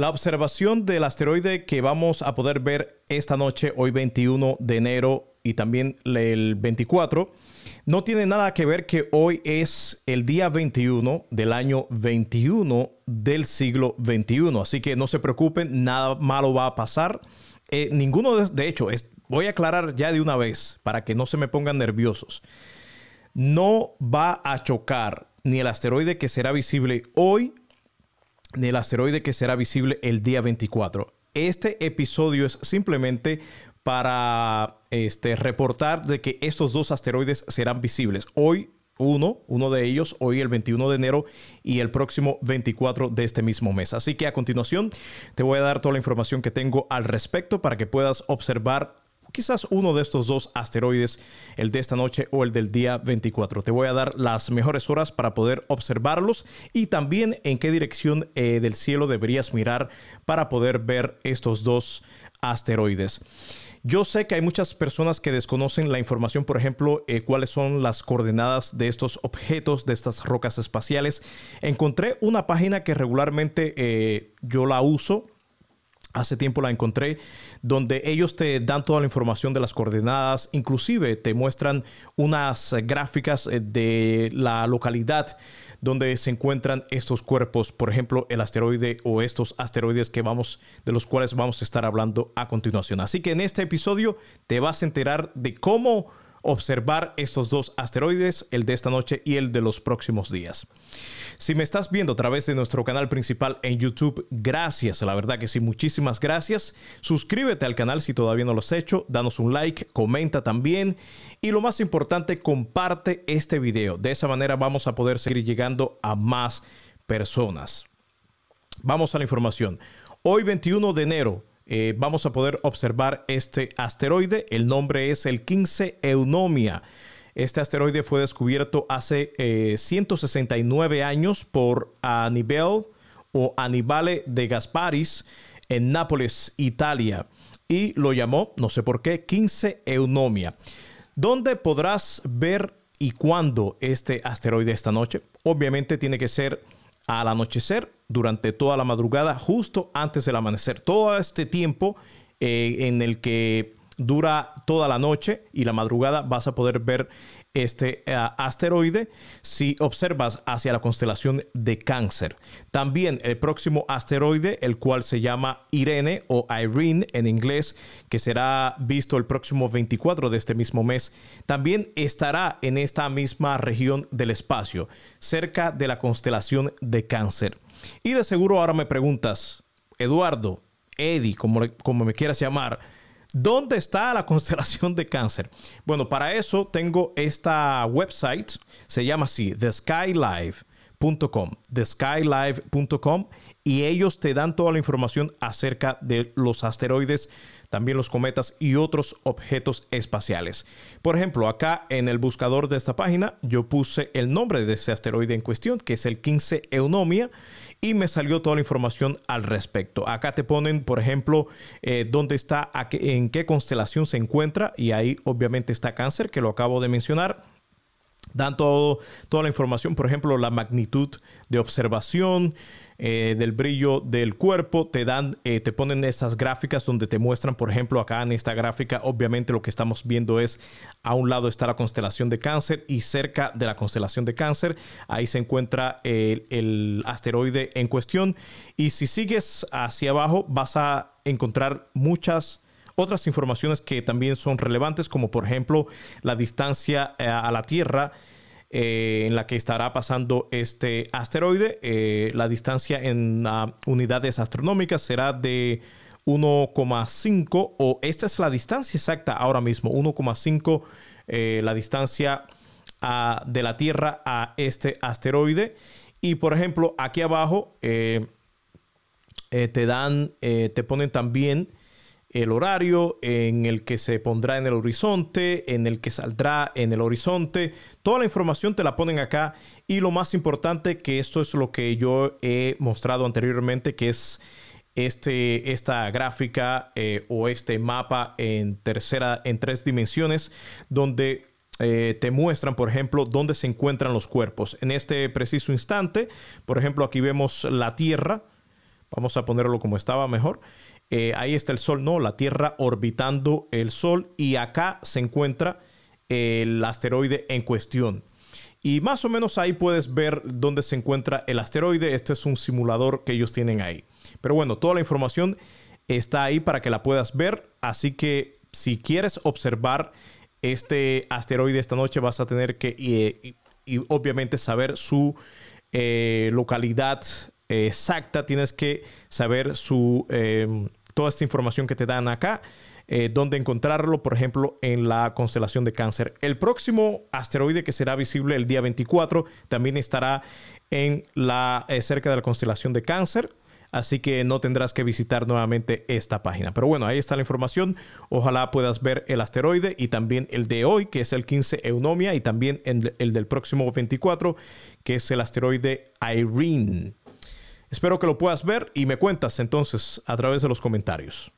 La observación del asteroide que vamos a poder ver esta noche, hoy 21 de enero y también el 24, no tiene nada que ver que hoy es el día 21 del año 21 del siglo 21. Así que no se preocupen, nada malo va a pasar. Eh, ninguno de, de hecho, voy a aclarar ya de una vez para que no se me pongan nerviosos. No va a chocar ni el asteroide que será visible hoy del asteroide que será visible el día 24. Este episodio es simplemente para este, reportar de que estos dos asteroides serán visibles. Hoy uno, uno de ellos, hoy el 21 de enero y el próximo 24 de este mismo mes. Así que a continuación te voy a dar toda la información que tengo al respecto para que puedas observar quizás uno de estos dos asteroides, el de esta noche o el del día 24. Te voy a dar las mejores horas para poder observarlos y también en qué dirección eh, del cielo deberías mirar para poder ver estos dos asteroides. Yo sé que hay muchas personas que desconocen la información, por ejemplo, eh, cuáles son las coordenadas de estos objetos, de estas rocas espaciales. Encontré una página que regularmente eh, yo la uso Hace tiempo la encontré donde ellos te dan toda la información de las coordenadas, inclusive te muestran unas gráficas eh, de la localidad donde se encuentran estos cuerpos, por ejemplo, el asteroide o estos asteroides que vamos de los cuales vamos a estar hablando a continuación. Así que en este episodio te vas a enterar de cómo observar estos dos asteroides, el de esta noche y el de los próximos días. Si me estás viendo a través de nuestro canal principal en YouTube, gracias, la verdad que sí, muchísimas gracias. Suscríbete al canal si todavía no lo has hecho, danos un like, comenta también y lo más importante, comparte este video. De esa manera vamos a poder seguir llegando a más personas. Vamos a la información. Hoy 21 de enero eh, vamos a poder observar este asteroide. El nombre es el 15 Eunomia. Este asteroide fue descubierto hace 169 eh, años por Aníbal o Anibale de Gasparis en Nápoles, Italia, y lo llamó, no sé por qué, 15 Eunomia. ¿Dónde podrás ver y cuándo este asteroide esta noche? Obviamente tiene que ser al anochecer, durante toda la madrugada, justo antes del amanecer. Todo este tiempo eh, en el que dura toda la noche y la madrugada vas a poder ver este eh, asteroide si observas hacia la constelación de cáncer. También el próximo asteroide, el cual se llama Irene o Irene en inglés, que será visto el próximo 24 de este mismo mes, también estará en esta misma región del espacio, cerca de la constelación de cáncer. Y de seguro ahora me preguntas, Eduardo, Eddie, como, como me quieras llamar, ¿Dónde está la constelación de cáncer? Bueno, para eso tengo esta website, se llama así, theskylive.com, theskylive.com, y ellos te dan toda la información acerca de los asteroides también los cometas y otros objetos espaciales. Por ejemplo, acá en el buscador de esta página yo puse el nombre de ese asteroide en cuestión, que es el 15 Eunomia, y me salió toda la información al respecto. Acá te ponen, por ejemplo, eh, dónde está, en qué constelación se encuentra, y ahí obviamente está cáncer, que lo acabo de mencionar dan todo, toda la información, por ejemplo, la magnitud de observación, eh, del brillo del cuerpo, te dan, eh, te ponen estas gráficas donde te muestran, por ejemplo, acá en esta gráfica, obviamente lo que estamos viendo es a un lado está la constelación de cáncer y cerca de la constelación de cáncer, ahí se encuentra el, el asteroide en cuestión. Y si sigues hacia abajo, vas a encontrar muchas otras informaciones que también son relevantes, como por ejemplo la distancia eh, a la Tierra eh, en la que estará pasando este asteroide. Eh, la distancia en unidades astronómicas será de 1,5 o esta es la distancia exacta ahora mismo, 1,5 la distancia de la Tierra a este asteroide. Y por ejemplo, aquí abajo te dan, te ponen también el horario en el que se pondrá en el horizonte, en el que saldrá en el horizonte. Toda la información te la ponen acá y lo más importante que esto es lo que yo he mostrado anteriormente, que es este, esta gráfica eh, o este mapa en tercera, en tres dimensiones, donde eh, te muestran, por ejemplo, dónde se encuentran los cuerpos. En este preciso instante, por ejemplo, aquí vemos la Tierra Vamos a ponerlo como estaba mejor. Eh, ahí está el Sol, no, la Tierra orbitando el Sol y acá se encuentra el asteroide en cuestión. Y más o menos ahí puedes ver dónde se encuentra el asteroide. Este es un simulador que ellos tienen ahí. Pero bueno, toda la información está ahí para que la puedas ver. Así que si quieres observar este asteroide esta noche vas a tener que y, obviamente saber su eh, localidad exacta. Tienes que saber su, em, toda esta información que te dan acá. Eh, donde encontrarlo, por ejemplo, en la constelación de cáncer. El próximo asteroide que será visible el día 24 también estará en la, eh, cerca de la constelación de cáncer. Así que no tendrás que visitar nuevamente esta página. Pero bueno, ahí está la información. Ojalá puedas ver el asteroide y también el de hoy, que es el 15 Eunomia, y también el del próximo 24, que es el asteroide Irene. Espero que lo puedas ver y me cuentas entonces a través de los comentarios.